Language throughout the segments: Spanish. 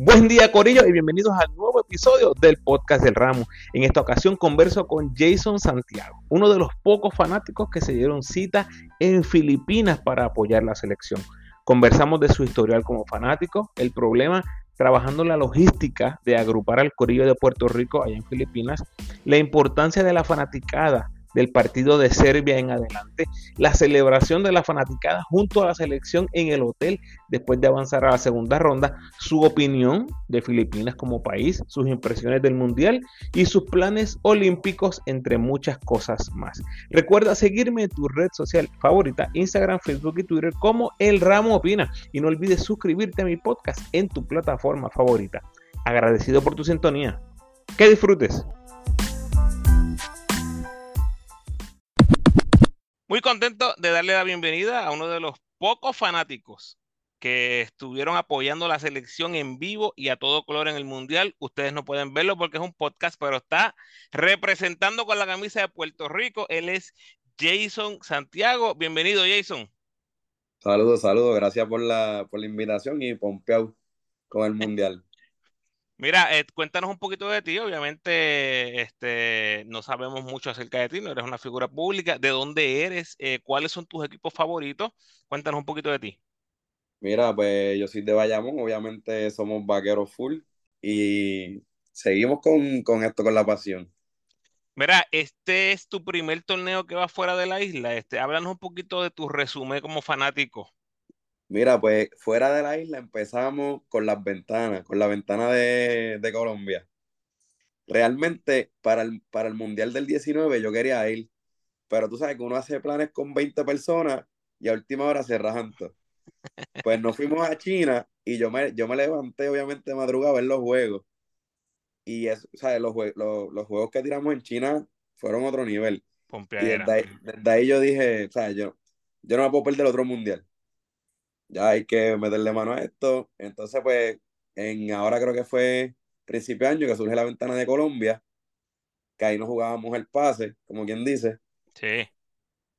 Buen día, Corillo, y bienvenidos al nuevo episodio del podcast del Ramo. En esta ocasión converso con Jason Santiago, uno de los pocos fanáticos que se dieron cita en Filipinas para apoyar la selección. Conversamos de su historial como fanático, el problema trabajando la logística de agrupar al Corillo de Puerto Rico allá en Filipinas, la importancia de la fanaticada del partido de Serbia en adelante, la celebración de la fanaticada junto a la selección en el hotel después de avanzar a la segunda ronda, su opinión de Filipinas como país, sus impresiones del Mundial y sus planes olímpicos, entre muchas cosas más. Recuerda seguirme en tu red social favorita, Instagram, Facebook y Twitter como El Ramo Opina y no olvides suscribirte a mi podcast en tu plataforma favorita. Agradecido por tu sintonía. Que disfrutes. Muy contento de darle la bienvenida a uno de los pocos fanáticos que estuvieron apoyando la selección en vivo y a todo color en el Mundial. Ustedes no pueden verlo porque es un podcast, pero está representando con la camisa de Puerto Rico. Él es Jason Santiago. Bienvenido, Jason. Saludos, saludos. Gracias por la, por la invitación y pompeado con el Mundial. Mira, eh, cuéntanos un poquito de ti. Obviamente, este, no sabemos mucho acerca de ti, no eres una figura pública. ¿De dónde eres? Eh, ¿cuáles son tus equipos favoritos? Cuéntanos un poquito de ti. Mira, pues yo soy de Bayamón, obviamente somos vaqueros full y seguimos con, con esto, con la pasión. Mira, este es tu primer torneo que va fuera de la isla. Este, háblanos un poquito de tu resumen como fanático. Mira, pues fuera de la isla empezamos con las ventanas, con la ventana de, Colombia. Realmente para el, para el Mundial del 19 yo quería ir, pero tú sabes que uno hace planes con 20 personas y a última hora se rajan todo. Pues nos fuimos a China y yo me, yo me levanté obviamente de madrugada a ver los juegos. Y es, ¿sabes? Los, los, juegos que tiramos en China fueron otro nivel. Y desde ahí, yo dije, ¿sabes? Yo, yo no me puedo perder otro mundial ya hay que meterle mano a esto. Entonces, pues, en ahora creo que fue principio de año que surge la ventana de Colombia, que ahí nos jugábamos el pase, como quien dice. Sí.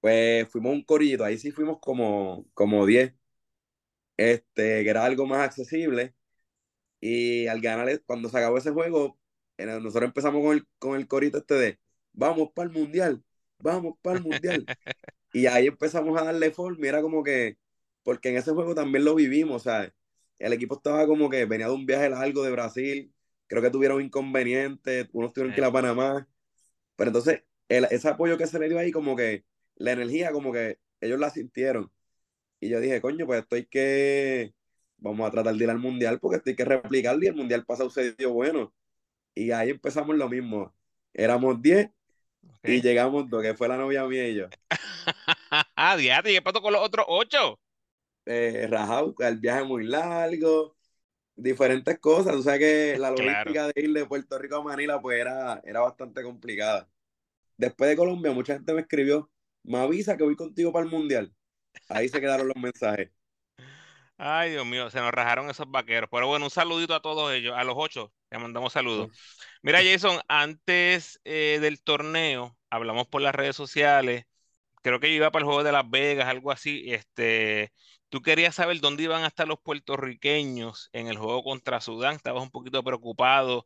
Pues fuimos un corillito, ahí sí fuimos como, como 10, este, que era algo más accesible. Y al ganar, cuando se acabó ese juego, nosotros empezamos con el, con el corito este de, vamos para el mundial, vamos para el mundial. y ahí empezamos a darle forma y era como que porque en ese juego también lo vivimos, ¿sabes? El equipo estaba como que venía de un viaje largo de Brasil, creo que tuvieron inconvenientes, unos tuvieron que ir a Panamá, pero entonces ese apoyo que se le dio ahí, como que la energía, como que ellos la sintieron. Y yo dije, coño, pues esto hay que, vamos a tratar de ir al mundial porque esto hay que replicarlo y el mundial pasado se dio bueno. Y ahí empezamos lo mismo. Éramos 10 y llegamos dos, que fue la novia mía y yo. ah, ¿y qué pasó con los otros 8? Eh, rajado, el viaje muy largo, diferentes cosas. O sea que la logística de ir de Puerto Rico a Manila pues era, era bastante complicada. Después de Colombia, mucha gente me escribió, me avisa que voy contigo para el Mundial. Ahí se quedaron los mensajes. Ay, Dios mío, se nos rajaron esos vaqueros. Pero bueno, un saludito a todos ellos, a los ocho, le mandamos saludos. Mira, Jason, antes eh, del torneo, hablamos por las redes sociales, creo que yo iba para el juego de Las Vegas, algo así, este, Tú querías saber dónde iban a estar los puertorriqueños en el juego contra Sudán. Estabas un poquito preocupado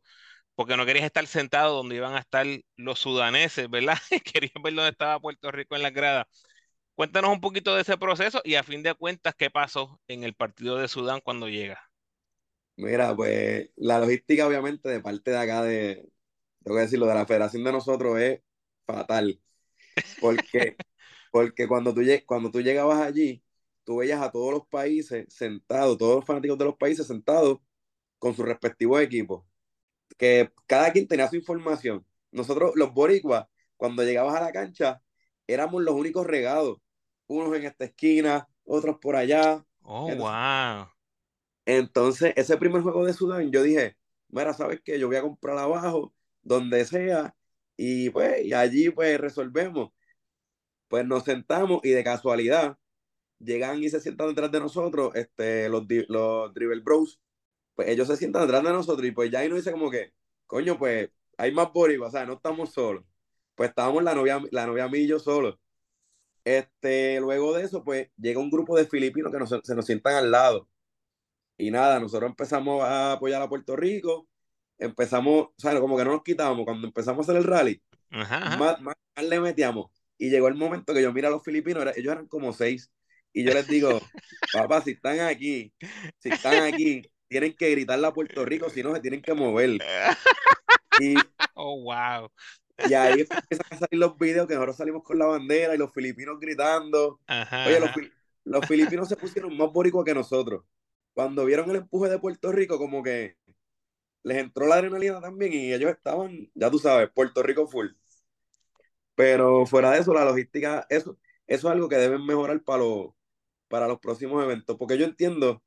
porque no querías estar sentado donde iban a estar los sudaneses, ¿verdad? querías ver dónde estaba Puerto Rico en la grada. Cuéntanos un poquito de ese proceso y a fin de cuentas, ¿qué pasó en el partido de Sudán cuando llega? Mira, pues la logística obviamente de parte de acá de, tengo que decirlo, de la federación de nosotros es fatal. Porque, porque cuando, tú, cuando tú llegabas allí, tú veías a todos los países sentados, todos los fanáticos de los países sentados con sus respectivos equipos, que cada quien tenía su información. Nosotros, los boricuas, cuando llegabas a la cancha, éramos los únicos regados, unos en esta esquina, otros por allá. Oh, wow. Entonces, ese primer juego de Sudán, yo dije, mira, ¿sabes qué? Yo voy a comprar abajo, donde sea, y pues, y allí pues resolvemos. Pues nos sentamos y de casualidad, llegan y se sientan detrás de nosotros, este, los, los Dribble Bros, pues ellos se sientan detrás de nosotros y pues ya ahí nos dice como que, coño, pues hay más boricuas, o sea, no estamos solos. Pues estábamos la novia, la novia mí y yo solos. Este, luego de eso, pues llega un grupo de filipinos que se nos sientan al lado. Y nada, nosotros empezamos a apoyar a Puerto Rico, empezamos, o sea, como que no nos quitábamos, cuando empezamos a hacer el rally, Más, más, le metíamos. Y llegó el momento que yo mira a los filipinos, ellos eran como seis, y yo les digo, papá, si están aquí, si están aquí, tienen que gritarle a Puerto Rico, si no se tienen que mover. Y, oh, wow. Y ahí empiezan a salir los videos que nosotros salimos con la bandera y los filipinos gritando. Oye, los, los, filipinos se pusieron más boricuas que nosotros. Cuando vieron el empuje de Puerto Rico, como que les entró la adrenalina también y ellos estaban, ya tú sabes, Puerto Rico full. Pero fuera de eso, la logística, eso, eso es algo que deben mejorar para los, para los próximos eventos. Porque yo entiendo,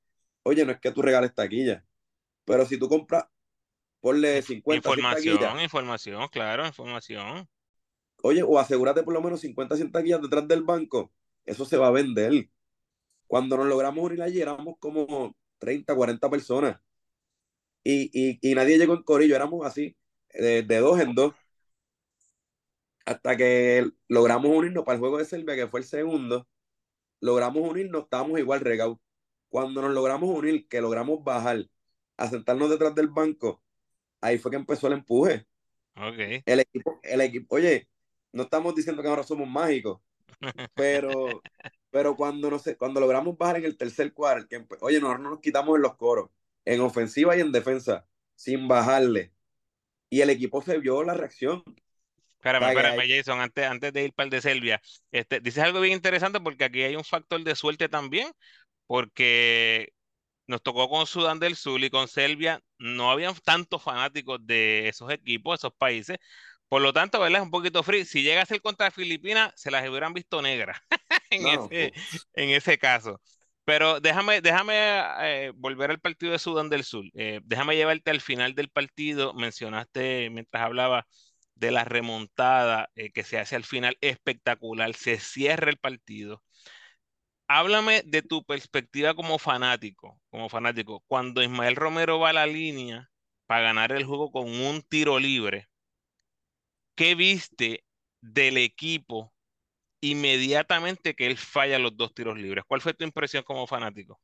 oye, no es que tú regales taquilla, pero si tú compras Ponle 50 Información, información, claro, información. Oye, o asegúrate por lo menos 50 100 taquillas detrás del banco. Eso se va a vender. Cuando nos logramos unir allí, éramos como 30, 40 personas. Y, y, nadie llegó en corillo, éramos así, de, dos en dos. Hasta que logramos unirnos para el juego de Serbia, que fue el segundo. Logramos unirnos, estábamos igual regados. Cuando nos logramos unir, que logramos bajar, a sentarnos detrás del banco, ahí fue que empezó el empuje. Okay. El equipo, el equipo, oye, no estamos diciendo que ahora somos mágicos, pero, pero cuando, no sé, cuando logramos bajar en el tercer cuarto, que, oye, nosotros no nos quitamos en los coros, en ofensiva y en defensa, sin bajarle. Y el equipo se vio la reacción. Espérame, espérame, Jason, antes, antes de ir para el de Selvia, este, dices algo bien interesante porque aquí hay un factor de suerte también, porque nos tocó con Sudán del Sur y con Serbia, no habían tantos fanáticos de esos equipos, esos países. Por lo tanto, ¿verdad? Es un poquito free. Si llega a ser contra Filipinas, se las hubieran visto negras en, ese, en ese caso. Pero déjame, déjame eh, volver al partido de Sudán del Sur. Eh, déjame llevarte al final del partido. Mencionaste mientras hablaba de la remontada eh, que se hace al final espectacular. Se cierra el partido háblame de tu perspectiva como fanático, como fanático. Cuando Ismael Romero va a la línea para ganar el juego con un tiro libre, ¿qué viste del equipo inmediatamente que él falla los dos tiros libres? ¿Cuál fue tu impresión como fanático?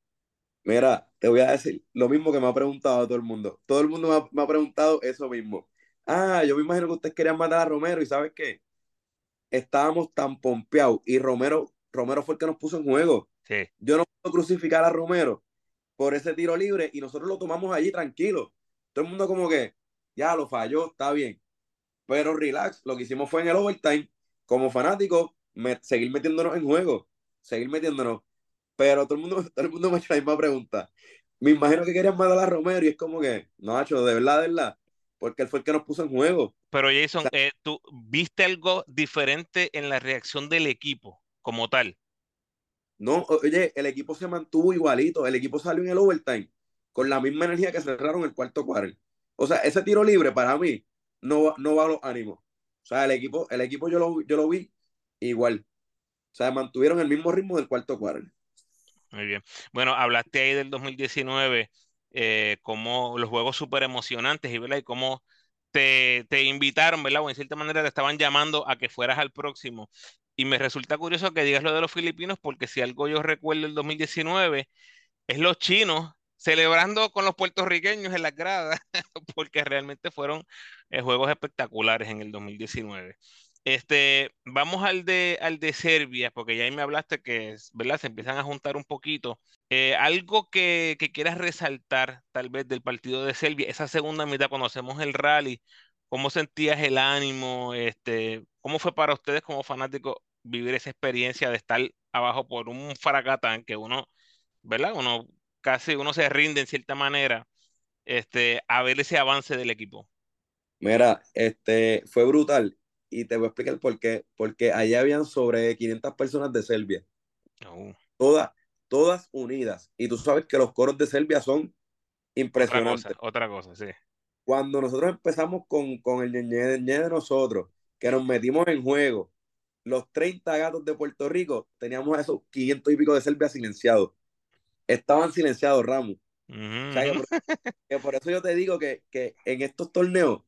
Mira, te voy a decir lo mismo que me ha preguntado todo el mundo. Todo el mundo me ha, me ha preguntado eso mismo. Ah, yo me imagino que ustedes querían matar a Romero y ¿sabes qué? Estábamos tan pompeados y Romero Romero fue el que nos puso en juego. Yo no puedo crucificar a Romero por ese tiro libre y nosotros lo tomamos allí tranquilo. Todo el mundo como que, ya lo falló, está bien. Pero relax, lo que hicimos fue en el overtime, como fanáticos, seguir metiéndonos en juego, seguir metiéndonos. Pero todo el mundo, todo el mundo me ha hecho la misma pregunta. Me imagino que querían matar a Romero y es como que, no, hecho de verdad, de verdad, porque él fue el que nos puso en juego. Pero Jason, eh, ¿tú viste algo diferente en la reacción del equipo? como tal. No, oye, el equipo se mantuvo igualito. El equipo salió en el overtime con la misma energía que cerraron el cuarto cuarto. O sea, ese tiro libre para mí no, no va a los ánimos. O sea, el equipo, el equipo yo lo, yo lo vi igual. O sea, mantuvieron el mismo ritmo del cuarto cuarto. Muy bien. Bueno, hablaste ahí del 2019, eh, como los juegos súper emocionantes y, y cómo te, te, invitaron, ¿verdad? O en cierta manera te estaban llamando a que fueras al próximo. Y me resulta curioso que digas lo de los filipinos, porque si algo yo recuerdo el 2019, es los chinos celebrando con los puertorriqueños en las gradas, porque realmente fueron eh, juegos espectaculares en el 2019. Este, vamos al de, al de Serbia, porque ya ahí me hablaste que ¿verdad? se empiezan a juntar un poquito. Eh, algo que, que, quieras resaltar, tal vez, del partido de Serbia, esa segunda mitad, cuando hacemos el rally, ¿cómo sentías el ánimo? Este, ¿Cómo fue para ustedes como fanáticos vivir esa experiencia de estar abajo por un fracatán que uno, ¿verdad? Uno casi uno se rinde en cierta manera este, a ver ese avance del equipo. Mira, este, fue brutal y te voy a explicar por qué. Porque allá habían sobre 500 personas de Serbia. Oh. Todas, todas unidas. Y tú sabes que los coros de Serbia son impresionantes. Otra cosa, sí. Cuando nosotros empezamos con, con el ñe de nosotros, que nos metimos en juego. Los 30 gatos de Puerto Rico, teníamos esos 500 y pico de Serbia silenciados. Estaban silenciados, Ramos. que, por, eso yo te digo que, que en estos torneos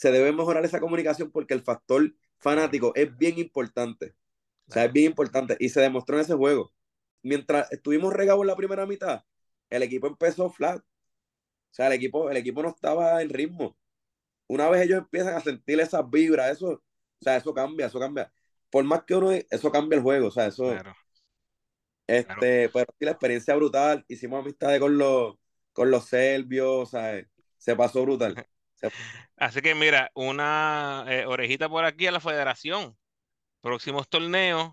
se debe mejorar esa comunicación porque el factor fanático es bien importante. O sea, es bien importante. Y se demostró en ese juego. Mientras estuvimos regados en la primera mitad, el equipo empezó flat. O sea, el equipo, el equipo no estaba en ritmo. Una vez ellos empiezan a sentir esas vibras, eso, o sea, eso cambia, eso cambia. Por más que uno, eso cambia el juego, o sea, eso. Este, pero sí, la experiencia brutal. Hicimos amistades con los, con los serbios, o sea, se pasó brutal. Así que mira, una eh, orejita por aquí a la federación. Próximos torneos,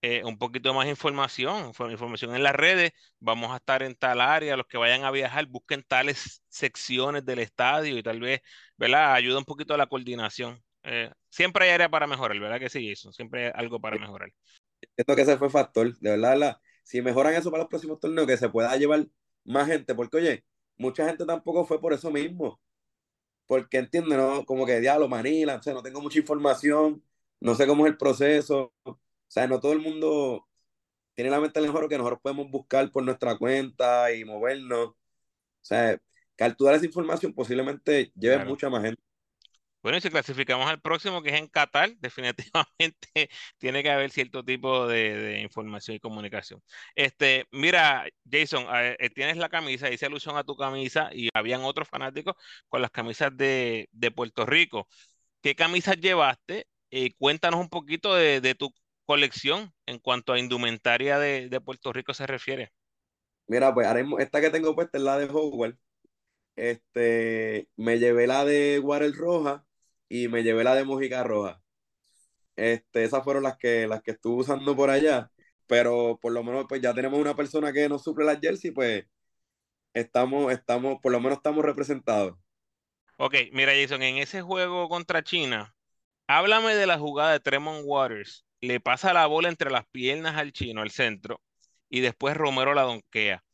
eh, un poquito más información, información en las redes. Vamos a estar en tal área. Los que vayan a viajar, busquen tales secciones del estadio y tal vez, ¿verdad? Ayuda un poquito a la coordinación. Eh, siempre hay área para mejorar, ¿verdad que sí, eso? Siempre hay algo para mejorar. Esto que ese fue factor, de verdad, si mejoran eso para los próximos torneos, que se pueda llevar más gente, porque oye, mucha gente tampoco fue por eso mismo. Porque entiende, ¿no? Como que diablo, Manila, o sea, no tengo mucha información, no sé cómo es el proceso, o sea, no todo el mundo tiene la mente mejor que nosotros podemos buscar por nuestra cuenta y movernos. O sea, capturar esa información posiblemente lleve mucha más gente. Bueno, y si clasificamos al próximo, que es en Qatar, definitivamente tiene que haber cierto tipo de, información y comunicación. Este, mira, Jason, eh, tienes la camisa, hice alusión a tu camisa y habían otros fanáticos con las camisas de, Puerto Rico. ¿Qué camisas llevaste? Eh, cuéntanos un poquito de, de, tu colección en cuanto a indumentaria de, Puerto Rico se refiere? Mira, pues esta que tengo puesta es la de Howard. Este, me llevé la de Warel Roja y me llevé la de Mojica Roja. Este, esas fueron las que, las que estuve usando por allá. Pero por lo menos, pues ya tenemos una persona que nos suple las jersey, pues estamos, estamos, por lo menos estamos representados. Ok, mira, Jason, en ese juego contra China, háblame de la jugada de Tremont Waters le pasa la bola entre las piernas al chino, al centro, y después Romero la donquea.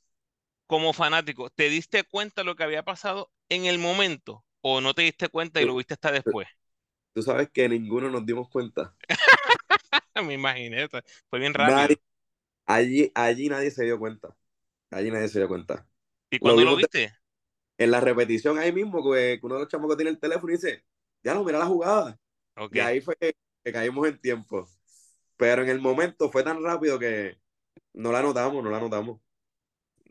Como fanático, ¿te diste cuenta de lo que había pasado en el momento o no te diste cuenta y lo viste hasta después? Tú sabes que ninguno nos dimos cuenta. Me imaginé, fue bien rápido. allí, allí nadie se dio cuenta. Allí nadie se dio cuenta. ¿Y cuándo lo, viste? En la repetición ahí mismo, que uno de los chamos que tiene el teléfono y dice, ya no, mira la jugada. Y ahí fue que caímos en tiempo. Pero en el momento fue tan rápido que no la notamos, no la notamos.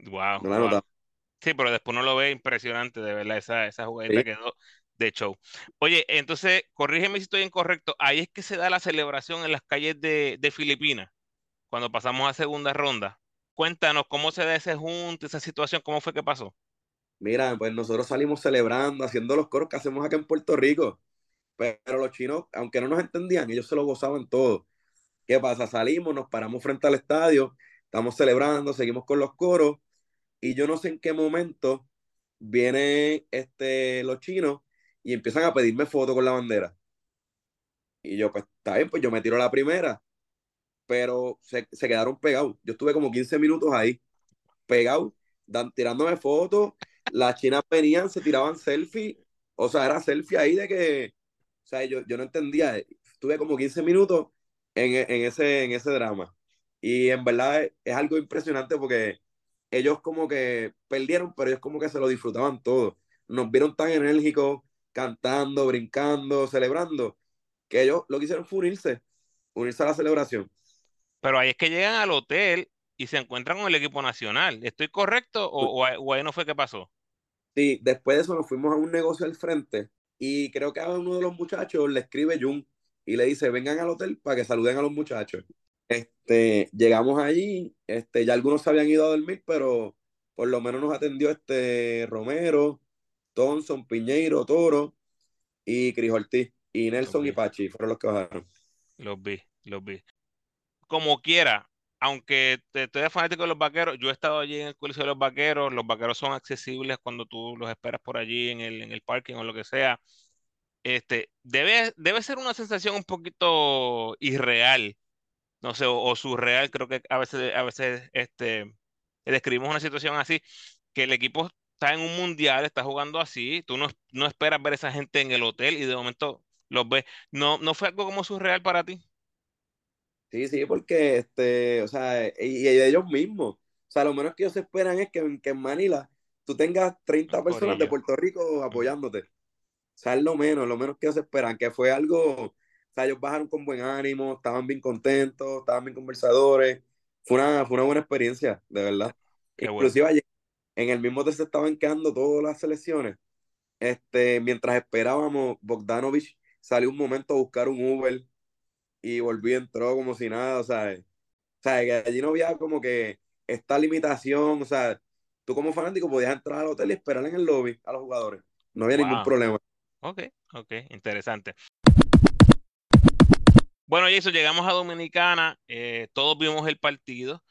Wow. No la notamos. Sí, pero después no lo ve impresionante, de verdad, esa, esa jugadita quedó de show. Oye, entonces, corrígeme si estoy incorrecto, ahí es que se da la celebración en las calles de, de Filipinas, cuando pasamos a segunda ronda. Cuéntanos cómo se da ese junto, esa situación, cómo fue que pasó. Mira, pues nosotros salimos celebrando, haciendo los coros que hacemos acá en Puerto Rico, pero los chinos, aunque no nos entendían, ellos se lo gozaban todo. ¿Qué pasa? Salimos, nos paramos frente al estadio, estamos celebrando, seguimos con los coros y yo no sé en qué momento vienen este, los chinos y empiezan a pedirme fotos con la bandera. Y yo, pues está bien, pues yo me tiro la primera, pero se, se quedaron pegados. Yo estuve como 15 minutos ahí, pegados, tirándome fotos. Las chinas venían, se tiraban selfie, o sea, era selfie ahí de que, o sea, yo, yo no entendía. Estuve como 15 minutos en, ese, en ese drama. Y en verdad es, algo impresionante porque ellos como que perdieron, pero ellos como que se lo disfrutaban todo. Nos vieron tan enérgicos, cantando, brincando, celebrando, que ellos lo que hicieron fue unirse, unirse a la celebración. Pero ahí es que llegan al hotel y se encuentran con el equipo nacional. ¿Estoy correcto o, o ahí no fue que pasó? Sí, después de eso nos fuimos a un negocio al frente y creo que a uno de los muchachos le escribe Jun y le dice, vengan al hotel para que saluden a los muchachos. Este, llegamos allí, este, ya algunos se habían ido a dormir, pero por lo menos nos atendió este Romero, Thompson, Piñeiro, Toro y Cris Ortiz. Y Nelson y Pachi fueron los que bajaron. Los vi, los vi. Como quiera, aunque te, estoy fanático de los vaqueros, yo he estado allí en el colegio de los vaqueros, los vaqueros son accesibles cuando tú los esperas por allí en el, en el parking o lo que sea este, debe, debe ser una sensación un poquito irreal, no sé, o, surreal, creo que a veces, a veces este, describimos una situación así, que el equipo está en un mundial, está jugando así, tú no, no esperas ver a esa gente en el hotel y de momento los ves. ¿No, no fue algo como surreal para ti? Sí, sí, porque, este, o sea, y, ellos mismos, o sea, lo menos que ellos esperan es que, que en Manila tú tengas 30 personas de Puerto Rico apoyándote. O sea, es lo menos, lo menos que se esperan, que fue algo, sea, ellos bajaron con buen ánimo, estaban bien contentos, estaban bien conversadores. Fue una, fue una buena experiencia, de verdad. Inclusive en el mismo hotel se estaban quedando todas las selecciones. Este, mientras esperábamos, Bogdanovich salió un momento a buscar un Uber y volvió, entró como si nada, o sea, o sea, que allí no había como que esta limitación, o sea, tú como fanático podías entrar al hotel y esperar en el lobby a los jugadores, no había ningún problema. Ok, ok, interesante. Bueno, Jason, llegamos a Dominicana, eh, todos vimos el partido,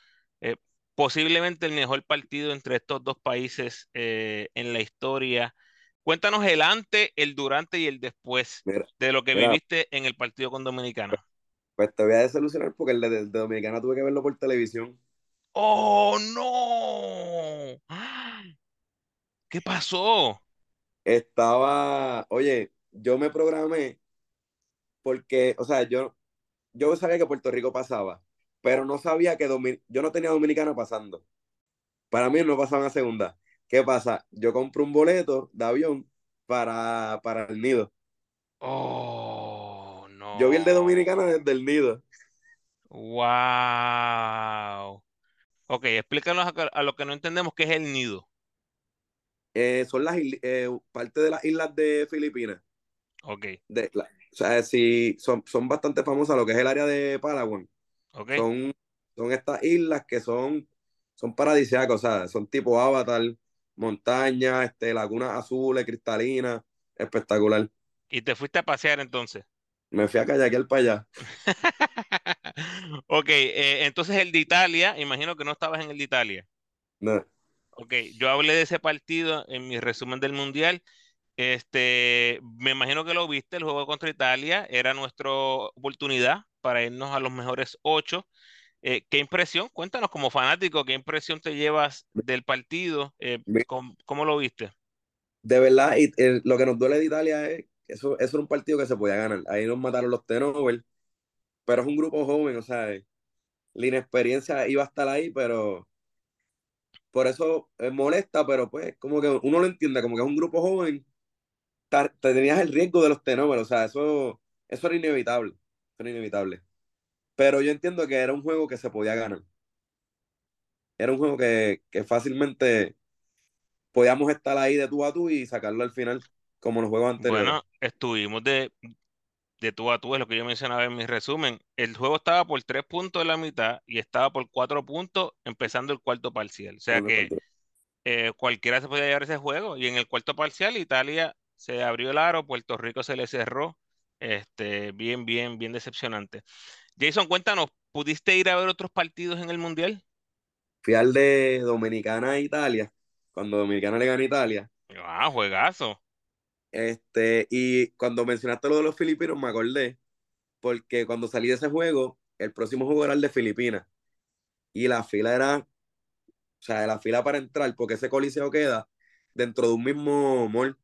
eh, posiblemente el mejor partido entre estos dos países eh, en la historia. Cuéntanos el antes, el durante y el después Mira, de lo que mira, viviste en el partido con Dominicana. pues te voy a desilusionar porque el de, de Dominicana tuve que verlo por televisión. ¡Oh, no! ¿Qué pasó? Estaba, oye, yo me programé porque, o sea, yo, yo sabía que Puerto Rico pasaba, pero no sabía que Domin- yo no tenía Dominicana pasando. Para mí no pasaban a segunda. ¿Qué pasa? Yo compré un boleto de avión para, para el nido. ¡Oh, Yo vi el de no! Dominicana desde el nido. ¡Wow! Ok, explícanos a, a lo que no entendemos qué es el nido. Eh, son las eh, parte de las islas de Filipinas. Ok, De, la- o sea, sí, son, son bastante famosas lo que es el área de Palawan. Son, son estas islas que son, son paradisíacas, o sea, son tipo Avatar, montañas, este, lagunas azules, cristalinas, espectacular. Y te fuiste a pasear entonces. Me fui a kayakear para allá. Ok, eh, entonces el de Italia, imagino que no estabas en el de Italia. No, Ok, yo hablé de ese partido en mi resumen del Mundial. Este, me imagino que lo viste, el juego contra Italia era nuestra oportunidad para irnos a los mejores ocho. Eh, ¿qué impresión? Cuéntanos como fanático, ¿qué impresión te llevas del partido? Eh, ¿cómo, cómo lo viste? de verdad, y, eh, lo que nos duele de Italia es que eso, eso era un partido que se podía ganar. Ahí nos mataron los Tenover, pero es un grupo joven, o sea, la inexperiencia iba a estar ahí, pero por eso molesta, pero pues como que uno lo entiende, como que es un grupo joven, te tenías el riesgo de los Tenover, o sea, eso, eso era inevitable, eso era inevitable. Pero yo entiendo que era un juego que se podía ganar. Era un juego que, que fácilmente podíamos estar ahí de tú a tú y sacarlo al final, como los juegos anteriores. Bueno, estuvimos de, de tú a tú, es lo que yo mencionaba en mi resumen. El juego estaba por tres puntos en la mitad y estaba por cuatro puntos empezando el cuarto parcial. O sea que eh, cualquiera se podía llevar ese juego. Y en el cuarto parcial, Italia se abrió el aro, Puerto Rico se le cerró. Este, bien, bien, bien decepcionante. Jason, cuéntanos, ¿pudiste ir a ver otros partidos en el Mundial? Fui al de Dominicana a Italia, cuando Dominicana le gana a Italia. Ah, juegazo. Este, y cuando mencionaste lo de los filipinos, me acordé, porque cuando salí de ese juego, el próximo juego era el de Filipinas. Y la fila era, o sea, la fila para entrar, porque ese coliseo queda dentro de un mismo mall.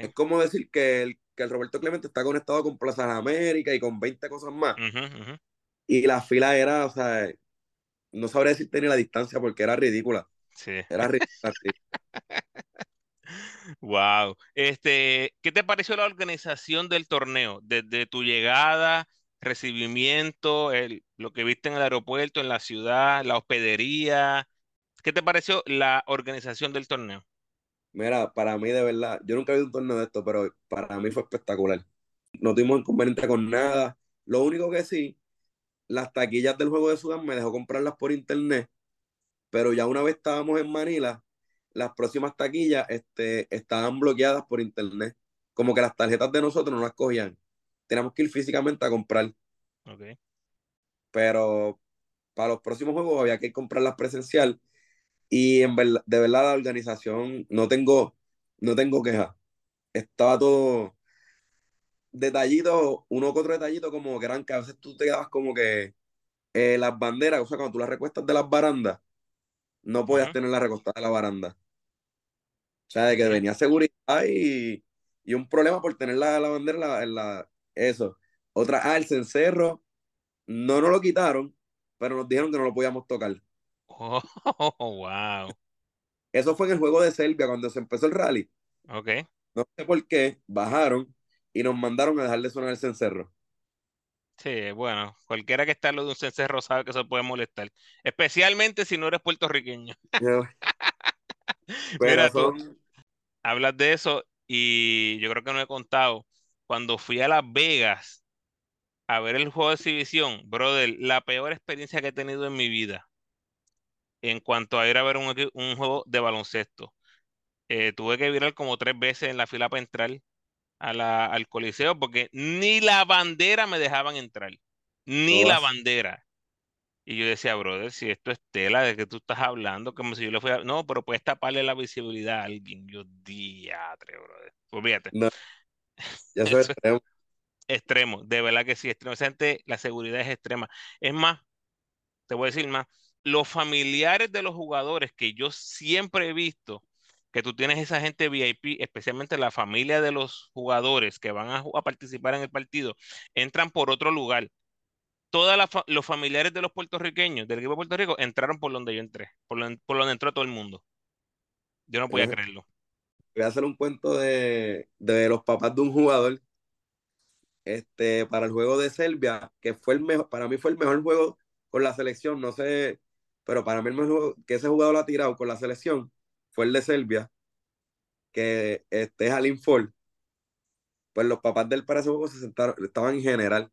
Es como decir que el, que el Roberto Clemente está conectado con Plaza de América y con 20 cosas más. Y la fila era, o sea, no sabría decirte ni la distancia porque era ridícula. Sí. Era ridícula. Wow. Este, ¿qué te pareció la organización del torneo? Desde tu llegada, recibimiento, el- lo que viste en el aeropuerto, en la ciudad, la hospedería. ¿Qué te pareció la organización del torneo? Mira, para mí de verdad, yo nunca he visto un torneo de esto, pero para mí fue espectacular. No tuvimos inconveniente con nada. Lo único que sí, las taquillas del juego de Sudán me dejó comprarlas por internet, pero ya una vez estábamos en Manila, las próximas taquillas este, estaban bloqueadas por internet. Como que las tarjetas de nosotros no las cogían. Teníamos que ir físicamente a comprar, Ok. pero para los próximos juegos había que comprarlas presencial. Y en verdad, de verdad la organización no tengo, no tengo queja. Estaba todo detallito, uno que otro detallito como que eran que a veces tú te quedabas como que eh, las banderas, o sea, cuando tú las recuestas de las barandas, no podías Ujú, tenerla recostada de la baranda. O sea, de que venía seguridad y, y un problema por tener la, la bandera en la, en la- eso. Otra, ah, el cencerro, no nos lo quitaron, pero nos dijeron que no lo podíamos tocar. Oh, wow. Eso fue en el juego de Serbia cuando se empezó el rally. Ok. No sé por qué, bajaron y nos mandaron a dejar de sonar el cencerro. Sí, bueno, cualquiera que está en lo de un cencerro sabe que eso puede molestar, especialmente si no eres puertorriqueño. Mira tú, hablas de eso y yo creo que no he contado. Cuando fui a Las Vegas a ver el juego de exhibición, brother, la peor experiencia que he tenido en mi vida en cuanto a ir a ver un, un juego de baloncesto. Eh, tuve que virar como tres veces en la fila para entrar a la, al coliseo porque ni la bandera me dejaban entrar, ni la bandera. Y yo decía, brother, si esto es tela, ¿de que tú estás hablando? Como si yo le fuera... No, pero puedes taparle la visibilidad a alguien. Yo, diatre, brother. Pues fíjate. No, ya soy extremo. Extremo, de verdad que sí, extremo. La seguridad es extrema. Es más, te voy a decir más, los familiares de los jugadores que yo siempre he visto, que tú tienes esa gente VIP, especialmente la familia de los jugadores que van a, a participar en el partido, entran por otro lugar todos los familiares de los puertorriqueños, del equipo de Puerto Rico, entraron por donde yo entré, por, donde entró todo el mundo. Yo no podía creerlo. Voy a hacer un cuento de, los papás de un jugador este, para el juego de Serbia, que fue el mejor, para mí fue el mejor juego con la selección, no sé, pero para mí el mejor que ese jugador ha tirado con la selección fue el de Serbia, que este es Alin Ford. Pues los papás del para ese juego se sentaron, estaban en general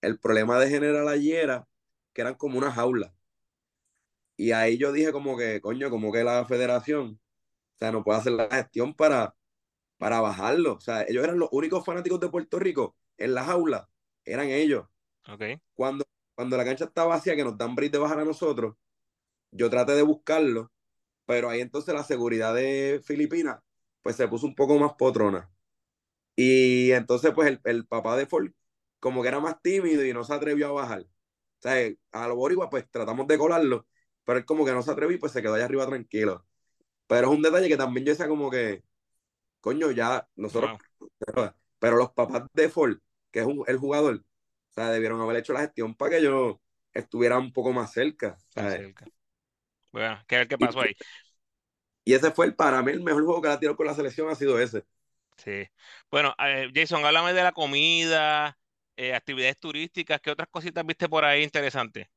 el problema de General allí era que eran como una jaula. Y ahí yo dije como que, coño, como que la federación, o sea, no puede hacer la gestión para, para bajarlo. O sea, ellos eran los únicos fanáticos de Puerto Rico en la jaula, eran ellos. Okay. Cuando, cuando la cancha estaba vacía, que nos dan bris de bajar a nosotros, yo traté de buscarlo, pero ahí entonces la seguridad de Filipinas, pues se puso un poco más potrona. Y entonces, pues el, el papá de Ford como que era más tímido y no se atrevió a bajar. O sea, a lo boricua pues tratamos de colarlo, pero él como que no se atrevió y pues se quedó allá arriba tranquilo. Pero es un detalle que también yo decía como que, coño, ya nosotros, pero, los papás de Ford, que es el jugador, o sea, debieron haber hecho la gestión para que yo estuviera un poco más cerca. Bueno, ¿qué, qué pasó ahí? Y ese fue el, para mí el mejor juego que ha tirado con la selección ha sido ese. Sí. Bueno, eh, Jason, háblame de la comida, eh, actividades turísticas, ¿qué otras cositas viste por ahí interesantes?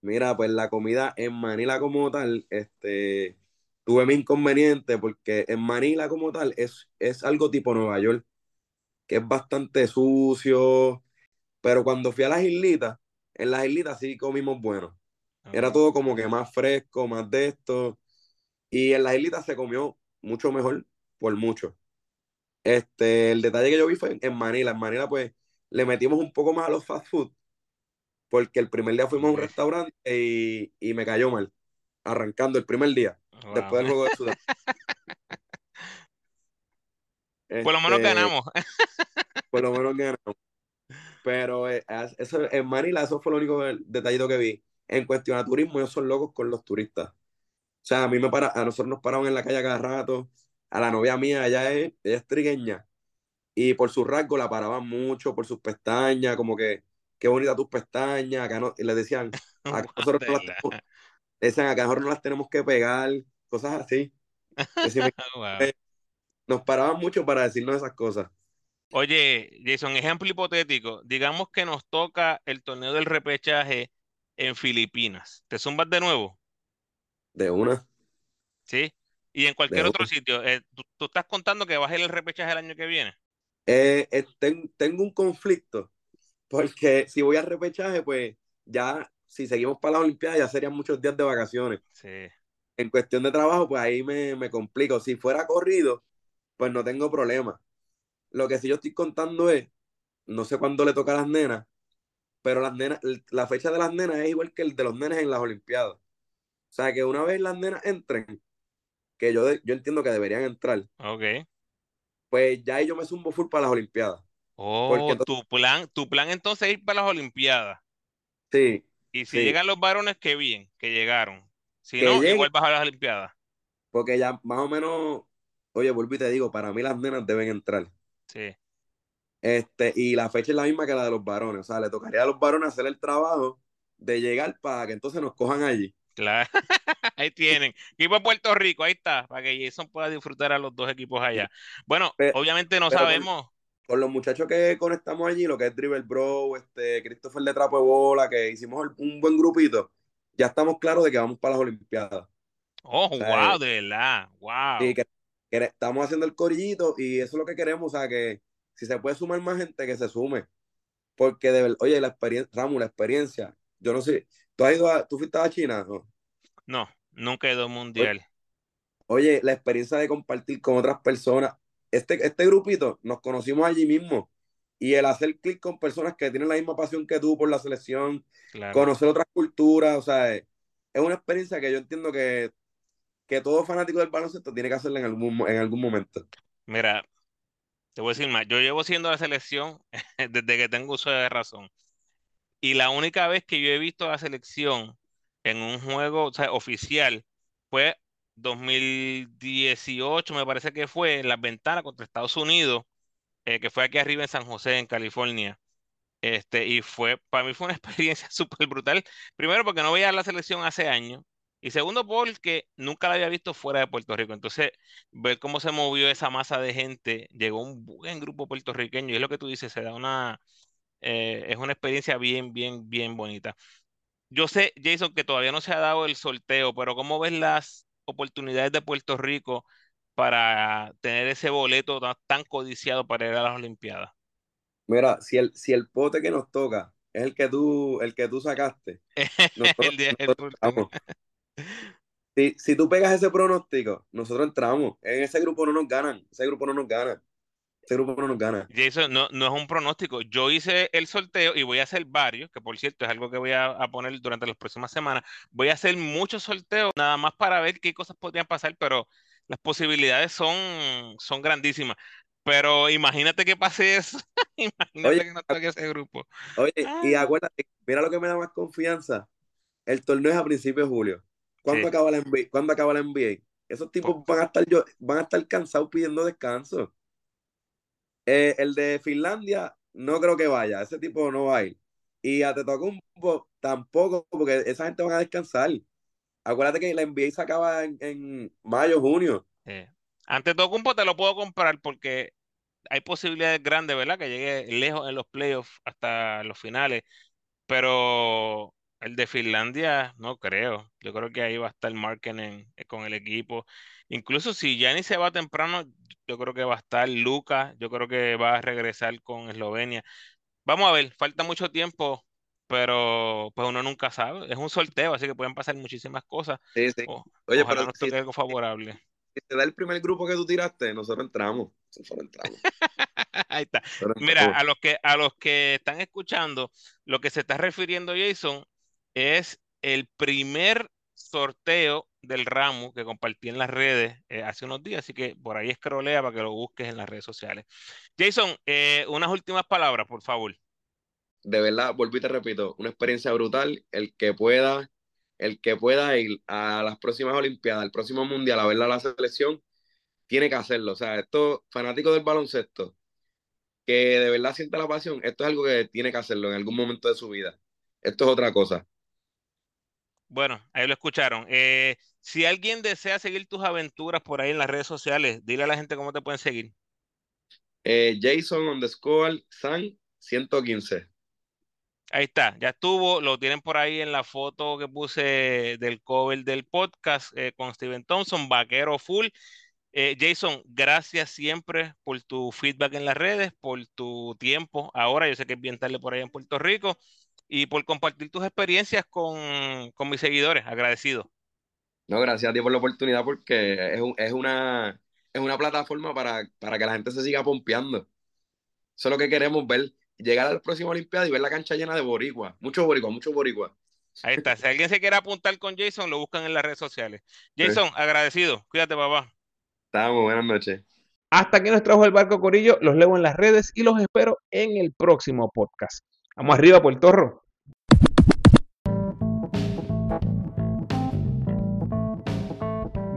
Mira, pues la comida en Manila como tal, este, tuve mi inconveniente porque en Manila como tal es, es algo tipo Nueva York, que es bastante sucio, pero cuando fui a las islitas, en las islitas sí comimos bueno. Era todo como que más fresco, más de esto. Y en las islitas se comió mucho mejor, por mucho. Este, el detalle que yo vi fue en Manila. En Manila, pues, le metimos un poco más a los fast food, porque el primer día fuimos a un restaurante y, y me cayó mal, arrancando el primer día, después del juego de Sudán. por lo menos este, ganamos. por lo menos ganamos. Pero eh, eso, en Manila eso fue lo único detallito que vi. En cuestión a turismo, ellos son locos con los turistas. O sea, a mí me para, a nosotros nos pararon en la calle cada rato. A la novia mía, ella es, ella es trigueña y por su rasgo la paraban mucho, por sus pestañas, como que, qué bonita tus pestañas, acá no, y le decían, acá nosotros no las tenemos, decían, acá nosotros no las tenemos que pegar, cosas así. Nos paraban mucho para decirnos esas cosas. Oye, Jason, ejemplo hipotético, digamos que nos toca el torneo del repechaje en Filipinas, ¿te zumbas de nuevo? De una. ¿Sí? Y en cualquier otro sitio, eh, ¿tú, ¿tú, estás contando que vas a ir el repechaje el año que viene? Eh, eh, tengo un conflicto, porque si voy al repechaje, pues ya, si seguimos para la Olimpiada, ya serían muchos días de vacaciones. Sí. En cuestión de trabajo, pues ahí me, me complico. Si fuera corrido, pues no tengo problema. Lo que sí yo estoy contando es, no sé cuándo le toca a las nenas, pero las nenas, la fecha de las nenas es igual que el de los nenes en las Olimpiadas. O sea, que una vez las nenas entren, que yo, yo entiendo que deberían entrar. Ok pues ya yo me zumbo full para las Olimpiadas. Oh, tu plan, tu plan entonces es ir para las Olimpiadas. Sí. Y si llegan los varones, qué bien, que llegaron. Si no, igual vas a las Olimpiadas. Porque ya más o menos, oye, vuelvo y te digo, para mí las nenas deben entrar. Sí. Este, y la fecha es la misma que la de los varones. O sea, le tocaría a los varones hacer el trabajo de llegar para que entonces nos cojan allí. Claro, ahí tienen. Equipo de Puerto Rico, ahí está, para que Jason pueda disfrutar a los dos equipos allá. Bueno, obviamente no sabemos. Con, los muchachos que conectamos allí, lo que es Dribble Bro, este, Christopher de Trapo de Bola, que hicimos un buen grupito, ya estamos claros de que vamos para las Olimpiadas. Oh, wow, de verdad, wow. Y que, estamos haciendo el corillito y eso es lo que queremos, o sea, que si se puede sumar más gente, que se sume. Porque de verdad, oye, la experiencia, Ramos, la experiencia, yo no sé, ¿tú has ido a, tú fuiste a China? No, no nunca he ido a mundial. Oye, la experiencia de compartir con otras personas, este, este grupito nos conocimos allí mismo y el hacer clic con personas que tienen la misma pasión que tú por la selección, conocer otras culturas, o sea, es una experiencia que yo entiendo que, que todo fanático del baloncesto tiene que hacerla en algún, en algún momento. Mira, te voy a decir más, yo llevo siendo la selección desde que tengo uso de razón. Y la única vez que yo he visto la selección en un juego oficial fue 2018, me parece que fue en las ventanas contra Estados Unidos eh, que fue aquí arriba en San José, en California. Este, y fue, para mí fue una experiencia súper brutal. Primero porque no veía la selección hace años. Y segundo porque nunca la había visto fuera de Puerto Rico. Entonces, ver cómo se movió esa masa de gente, llegó un buen grupo puertorriqueño. Y es lo que tú dices, se da una, eh, es una experiencia bien, bien, bien bonita. Yo sé, Jason, que todavía no se ha dado el sorteo, pero ¿cómo ves las oportunidades de Puerto Rico para tener ese boleto tan, codiciado para ir a las Olimpiadas? Mira, si el, si el pote que nos toca es el que tú, el que tú sacaste, si, si tú pegas ese pronóstico, nosotros entramos. En ese grupo no nos ganan. Ese grupo no nos gana. Ese grupo no nos gana. Jason, no, no es un pronóstico. Yo hice el sorteo y voy a hacer varios, que por cierto es algo que voy a, a, poner durante las próximas semanas. Voy a hacer muchos sorteos, nada más para ver qué cosas podrían pasar, pero las posibilidades son, son grandísimas. Pero imagínate que pase eso. imagínate que no toque ese grupo. Oye, y ah. acuérdate, mira lo que me da más confianza. El torneo es a principios de julio. ¿Cuándo, acaba, la NBA? ¿Cuándo acaba la NBA? Esos tipos van a estar yo, van a estar cansados pidiendo descanso. Eh, el de Finlandia, no creo que vaya. Ese tipo no va a ir. Y a Tetocumbo tampoco, porque esa gente van a descansar. Acuérdate que la NBA se acaba en, mayo, junio. Ante todo Tocumpo te lo puedo comprar porque hay posibilidades grandes, ¿verdad? Que llegue lejos en los playoffs hasta los finales. Pero el de Finlandia, no creo. Yo creo que ahí va a estar Marken con el equipo. Incluso si Gianni se va temprano, yo creo que va a estar Lucas. Yo creo que va a regresar con Eslovenia. Vamos a ver, falta mucho tiempo pero pues uno nunca sabe. Es un sorteo, así que pueden pasar muchísimas cosas. Sí, sí. Oye, pero nos toque algo favorable. Si te da el primer grupo que tú tiraste, nosotros entramos. Nosotros entramos. Ahí está. Mira, a los que a los que están escuchando, lo que se está refiriendo Jason es el primer sorteo del ramo que compartí en las redes eh, hace unos días, así que por ahí escrolea para que lo busques en las redes sociales. Jason, eh, unas últimas palabras, por favor de verdad, y te repito, una experiencia brutal. El que pueda, el que pueda ir a las próximas Olimpiadas, al próximo Mundial a ver a la selección, tiene que hacerlo. O sea, esto, fanático del baloncesto, que de verdad sienta la pasión, esto es algo que tiene que hacerlo en algún momento de su vida. Esto es otra cosa. Bueno, ahí lo escucharon. Eh, si alguien desea seguir tus aventuras por ahí en las redes sociales, dile a la gente cómo te pueden seguir. Eh, Jason underscore San 115. Ahí está, ya estuvo, lo tienen por ahí en la foto que puse del cover del podcast eh, con Steven Thompson, vaquero full. Eh, Jason, gracias siempre por tu feedback en las redes, por tu tiempo. Ahora yo sé que es bien tarde por ahí en Puerto Rico y por compartir tus experiencias con, mis seguidores. Agradecido. No, gracias a ti por la oportunidad porque es, es, una, es una plataforma para, para que la gente se siga pompeando. Eso es lo que queremos ver llegar a la próxima Olimpiada y ver la cancha llena de boricua. Mucho boricua, mucho boricua. Ahí está. Si alguien se quiere apuntar con Jason, lo buscan en las redes sociales. Jason, agradecido. Cuídate, papá. Estamos, buenas noches. Hasta aquí nos trajo el barco Corillo. Los leo en las redes y los espero en el próximo podcast. Vamos arriba, por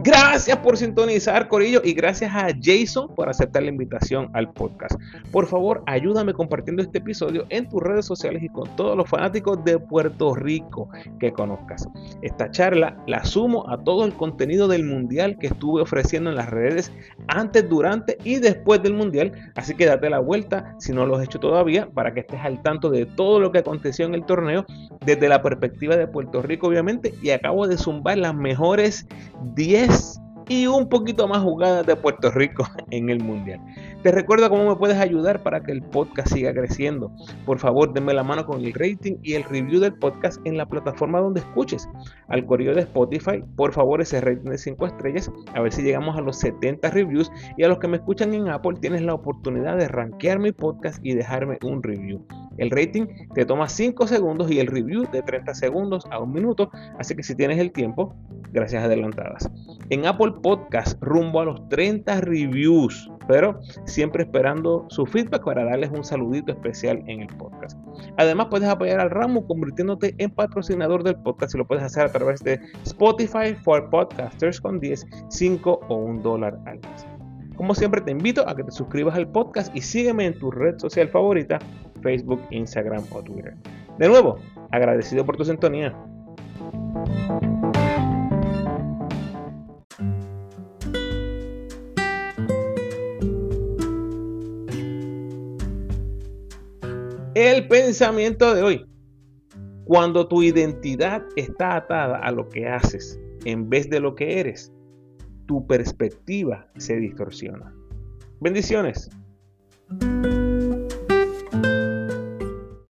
Gracias por sintonizar, Corillo, y gracias a Jason por aceptar la invitación al podcast. Por favor, ayúdame compartiendo este episodio en tus redes sociales y con todos los fanáticos de Puerto Rico que conozcas. Esta charla la sumo a todo el contenido del Mundial que estuve ofreciendo en las redes antes, durante y después del Mundial, así que date la vuelta si no lo has hecho todavía para que estés al tanto de todo lo que aconteció en el torneo desde la perspectiva de Puerto Rico, obviamente, y acabo de zumbar las mejores 10 y un poquito más jugadas de Puerto Rico en el Mundial. Te recuerdo cómo me puedes ayudar para que el podcast siga creciendo. Por favor, denme la mano con el rating y el review del podcast en la plataforma donde escuches. Al correo de Spotify, por favor, ese rating de 5 estrellas, a ver si llegamos a los 70 reviews. Y a los que me escuchan en Apple, tienes la oportunidad de rankear mi podcast y dejarme un review. El rating te toma 5 segundos y el review de 30 segundos a un minuto, así que si tienes el tiempo, gracias adelantadas. En Apple Podcast rumbo a los 30 reviews, pero siempre esperando su feedback para darles un saludito especial en el podcast. Además puedes apoyar al ramo convirtiéndote en patrocinador del podcast y lo puedes hacer a través de Spotify for Podcasters con 10, 5 o 1 dólar al mes. Como siempre te invito a que te suscribas al podcast y sígueme en tu red social favorita, Facebook, Instagram o Twitter. De nuevo, agradecido por tu sintonía. El pensamiento de hoy. Cuando tu identidad está atada a lo que haces en vez de lo que eres, tu perspectiva se distorsiona. Bendiciones.